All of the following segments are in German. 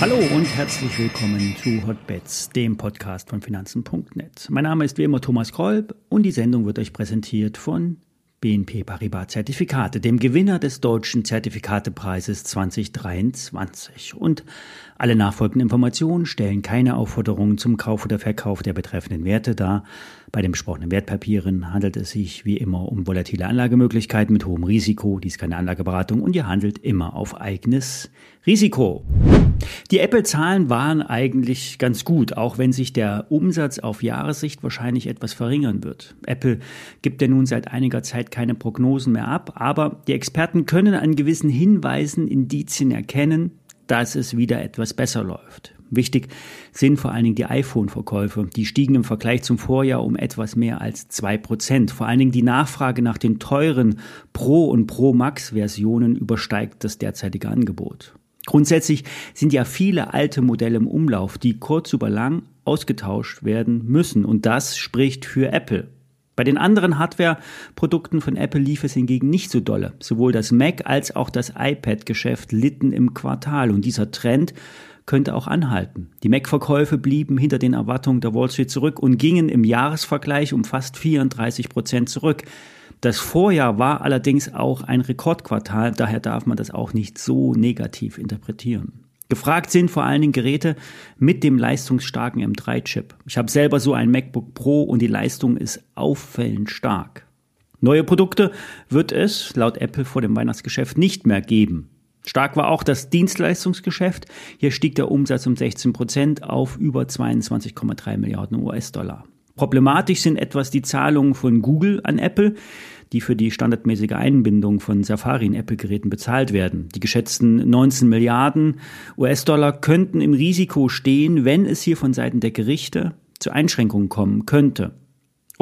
Hallo und herzlich willkommen zu Hotbets, dem Podcast von Finanzen.net. Mein Name ist wie immer Thomas Kolb und die Sendung wird euch präsentiert von BNP Paribas Zertifikate, dem Gewinner des deutschen Zertifikatepreises 2023. Und alle nachfolgenden Informationen stellen keine Aufforderungen zum Kauf oder Verkauf der betreffenden Werte dar. Bei den besprochenen Wertpapieren handelt es sich wie immer um volatile Anlagemöglichkeiten mit hohem Risiko. Dies ist keine Anlageberatung und ihr handelt immer auf eigenes Risiko. Die Apple-Zahlen waren eigentlich ganz gut, auch wenn sich der Umsatz auf Jahressicht wahrscheinlich etwas verringern wird. Apple gibt ja nun seit einiger Zeit keine Prognosen mehr ab, aber die Experten können an gewissen Hinweisen, Indizien erkennen, dass es wieder etwas besser läuft. Wichtig sind vor allen Dingen die iPhone-Verkäufe. Die stiegen im Vergleich zum Vorjahr um etwas mehr als zwei Prozent. Vor allen Dingen die Nachfrage nach den teuren Pro- und Pro-Max-Versionen übersteigt das derzeitige Angebot. Grundsätzlich sind ja viele alte Modelle im Umlauf, die kurz über lang ausgetauscht werden müssen. Und das spricht für Apple. Bei den anderen Hardware-Produkten von Apple lief es hingegen nicht so dolle. Sowohl das Mac als auch das iPad-Geschäft litten im Quartal und dieser Trend könnte auch anhalten. Die Mac-Verkäufe blieben hinter den Erwartungen der Wall Street zurück und gingen im Jahresvergleich um fast 34 Prozent zurück. Das Vorjahr war allerdings auch ein Rekordquartal, daher darf man das auch nicht so negativ interpretieren. Gefragt sind vor allen Dingen Geräte mit dem leistungsstarken M3-Chip. Ich habe selber so ein MacBook Pro und die Leistung ist auffällend stark. Neue Produkte wird es laut Apple vor dem Weihnachtsgeschäft nicht mehr geben. Stark war auch das Dienstleistungsgeschäft. Hier stieg der Umsatz um 16 Prozent auf über 22,3 Milliarden US-Dollar. Problematisch sind etwas die Zahlungen von Google an Apple, die für die standardmäßige Einbindung von Safari in Apple-Geräten bezahlt werden. Die geschätzten 19 Milliarden US-Dollar könnten im Risiko stehen, wenn es hier von Seiten der Gerichte zu Einschränkungen kommen könnte.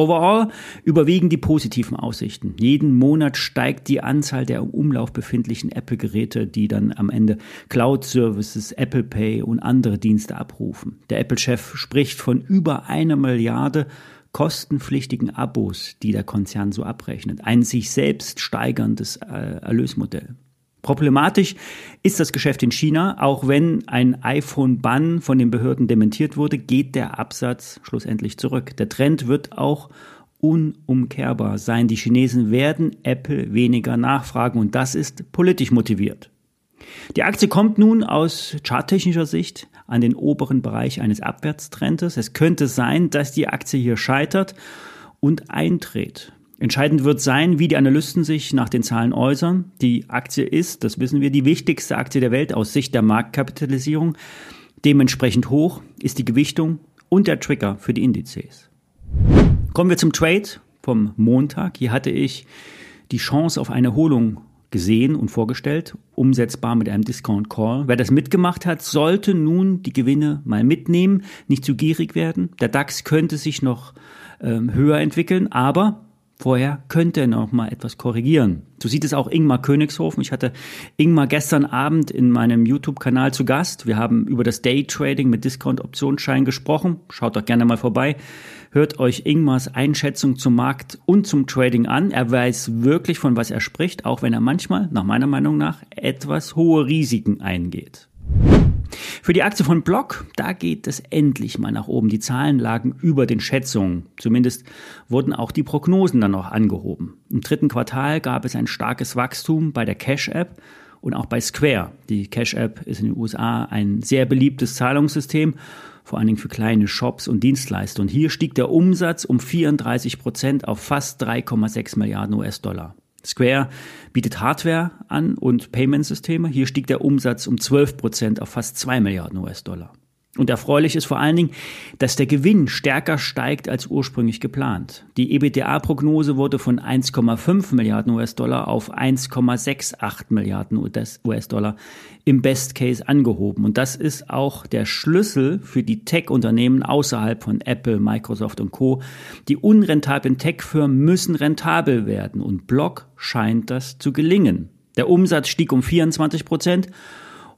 Overall überwiegen die positiven Aussichten. Jeden Monat steigt die Anzahl der im Umlauf befindlichen Apple-Geräte, die dann am Ende Cloud-Services, Apple Pay und andere Dienste abrufen. Der Apple-Chef spricht von über einer Milliarde kostenpflichtigen Abos, die der Konzern so abrechnet. Ein sich selbst steigerndes äh, Erlösmodell. Problematisch ist das Geschäft in China. Auch wenn ein iPhone-Bann von den Behörden dementiert wurde, geht der Absatz schlussendlich zurück. Der Trend wird auch unumkehrbar sein. Die Chinesen werden Apple weniger nachfragen und das ist politisch motiviert. Die Aktie kommt nun aus charttechnischer Sicht an den oberen Bereich eines Abwärtstrendes. Es könnte sein, dass die Aktie hier scheitert und eintritt. Entscheidend wird sein, wie die Analysten sich nach den Zahlen äußern. Die Aktie ist, das wissen wir, die wichtigste Aktie der Welt aus Sicht der Marktkapitalisierung. Dementsprechend hoch ist die Gewichtung und der Trigger für die Indizes. Kommen wir zum Trade vom Montag. Hier hatte ich die Chance auf eine Erholung gesehen und vorgestellt, umsetzbar mit einem Discount Call. Wer das mitgemacht hat, sollte nun die Gewinne mal mitnehmen, nicht zu gierig werden. Der DAX könnte sich noch ähm, höher entwickeln, aber Vorher könnte er noch mal etwas korrigieren. So sieht es auch Ingmar Königshofen. Ich hatte Ingmar gestern Abend in meinem YouTube-Kanal zu Gast. Wir haben über das Daytrading mit Discount-Optionsschein gesprochen. Schaut doch gerne mal vorbei. Hört euch Ingmars Einschätzung zum Markt und zum Trading an. Er weiß wirklich, von was er spricht, auch wenn er manchmal, nach meiner Meinung nach, etwas hohe Risiken eingeht. Für die Aktie von Block, da geht es endlich mal nach oben. Die Zahlen lagen über den Schätzungen. Zumindest wurden auch die Prognosen dann noch angehoben. Im dritten Quartal gab es ein starkes Wachstum bei der Cash-App und auch bei Square. Die Cash-App ist in den USA ein sehr beliebtes Zahlungssystem, vor allen Dingen für kleine Shops und Dienstleister. Und hier stieg der Umsatz um 34 Prozent auf fast 3,6 Milliarden US-Dollar. Square bietet Hardware an und Payment-Systeme. Hier stieg der Umsatz um 12 Prozent auf fast 2 Milliarden US-Dollar. Und erfreulich ist vor allen Dingen, dass der Gewinn stärker steigt als ursprünglich geplant. Die EBITDA-Prognose wurde von 1,5 Milliarden US-Dollar auf 1,68 Milliarden US-Dollar im Best Case angehoben. Und das ist auch der Schlüssel für die Tech-Unternehmen außerhalb von Apple, Microsoft und Co. Die unrentablen Tech-Firmen müssen rentabel werden und Block scheint das zu gelingen. Der Umsatz stieg um 24 Prozent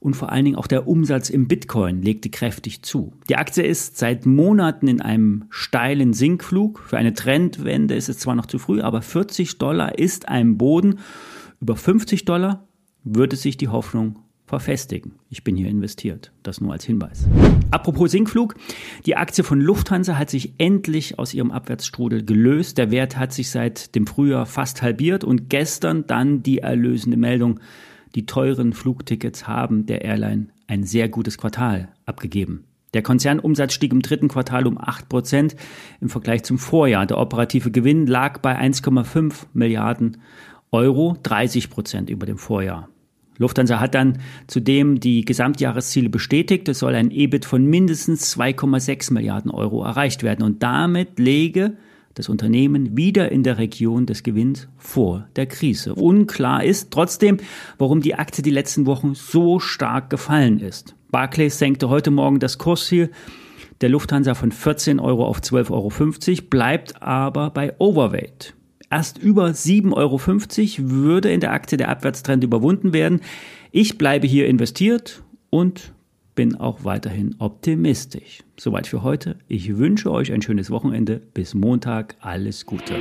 und vor allen Dingen auch der Umsatz im Bitcoin legte kräftig zu. Die Aktie ist seit Monaten in einem steilen Sinkflug. Für eine Trendwende ist es zwar noch zu früh, aber 40 Dollar ist ein Boden, über 50 Dollar würde sich die Hoffnung verfestigen. Ich bin hier investiert. Das nur als Hinweis. Apropos Sinkflug. Die Aktie von Lufthansa hat sich endlich aus ihrem Abwärtsstrudel gelöst. Der Wert hat sich seit dem Frühjahr fast halbiert und gestern dann die erlösende Meldung. Die teuren Flugtickets haben der Airline ein sehr gutes Quartal abgegeben. Der Konzernumsatz stieg im dritten Quartal um 8 Prozent im Vergleich zum Vorjahr. Der operative Gewinn lag bei 1,5 Milliarden Euro, 30 Prozent über dem Vorjahr. Lufthansa hat dann zudem die Gesamtjahresziele bestätigt. Es soll ein EBIT von mindestens 2,6 Milliarden Euro erreicht werden. Und damit lege das Unternehmen wieder in der Region des Gewinns vor der Krise. Unklar ist trotzdem, warum die Aktie die letzten Wochen so stark gefallen ist. Barclays senkte heute Morgen das Kursziel der Lufthansa von 14 Euro auf 12,50 Euro, bleibt aber bei Overweight. Erst über 7,50 Euro würde in der Aktie der Abwärtstrend überwunden werden. Ich bleibe hier investiert und bin auch weiterhin optimistisch. Soweit für heute. Ich wünsche euch ein schönes Wochenende. Bis Montag. Alles Gute.